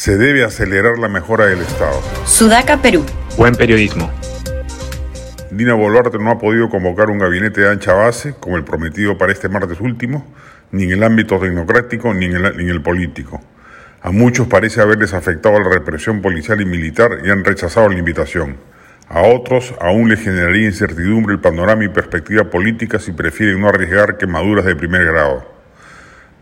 Se debe acelerar la mejora del Estado. Sudaca, Perú. Buen periodismo. Dina Boluarte no ha podido convocar un gabinete de ancha base, como el prometido para este martes último, ni en el ámbito tecnocrático ni en el, ni en el político. A muchos parece haberles afectado la represión policial y militar y han rechazado la invitación. A otros aún les generaría incertidumbre el panorama y perspectiva política si prefieren no arriesgar quemaduras de primer grado.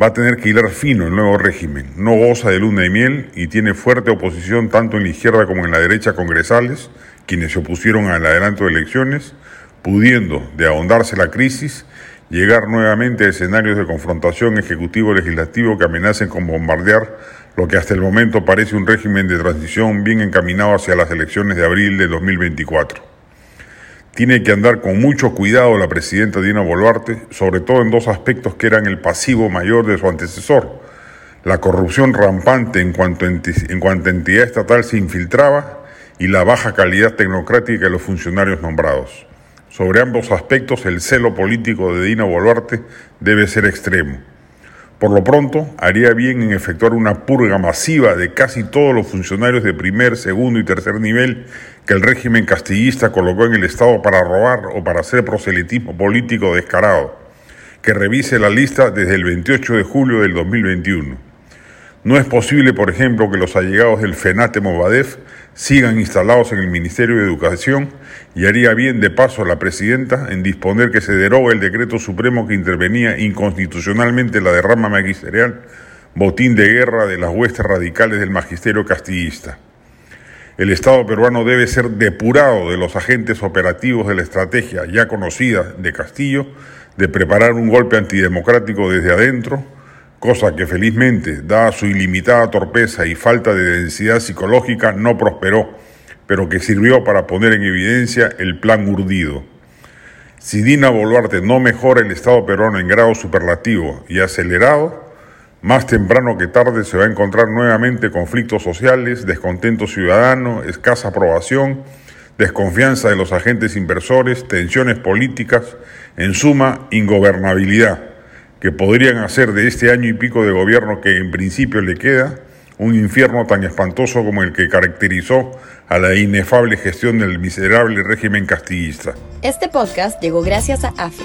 Va a tener que hilar fino el nuevo régimen. No goza de luna de miel y tiene fuerte oposición tanto en la izquierda como en la derecha congresales, quienes se opusieron al adelanto de elecciones, pudiendo, de ahondarse la crisis, llegar nuevamente a escenarios de confrontación ejecutivo-legislativo que amenacen con bombardear lo que hasta el momento parece un régimen de transición bien encaminado hacia las elecciones de abril de 2024. Tiene que andar con mucho cuidado la presidenta Dina Boluarte, sobre todo en dos aspectos que eran el pasivo mayor de su antecesor. La corrupción rampante en cuanto, en cuanto entidad estatal se infiltraba y la baja calidad tecnocrática de los funcionarios nombrados. Sobre ambos aspectos, el celo político de Dina Boluarte debe ser extremo. Por lo pronto, haría bien en efectuar una purga masiva de casi todos los funcionarios de primer, segundo y tercer nivel que el régimen castillista colocó en el Estado para robar o para hacer proselitismo político descarado, que revise la lista desde el 28 de julio del 2021. No es posible, por ejemplo, que los allegados del FENATE Movadef sigan instalados en el Ministerio de Educación y haría bien de paso a la presidenta en disponer que se derogue el decreto supremo que intervenía inconstitucionalmente la derrama magisterial, botín de guerra de las huestes radicales del magisterio castillista. El Estado peruano debe ser depurado de los agentes operativos de la estrategia ya conocida de Castillo de preparar un golpe antidemocrático desde adentro, cosa que felizmente, dada su ilimitada torpeza y falta de densidad psicológica, no prosperó, pero que sirvió para poner en evidencia el plan urdido. Si Dina Boluarte no mejora el Estado peruano en grado superlativo y acelerado, más temprano que tarde se va a encontrar nuevamente conflictos sociales, descontento ciudadano, escasa aprobación, desconfianza de los agentes inversores, tensiones políticas, en suma, ingobernabilidad que podrían hacer de este año y pico de gobierno que en principio le queda un infierno tan espantoso como el que caracterizó a la inefable gestión del miserable régimen castillista. Este podcast llegó gracias a AFE,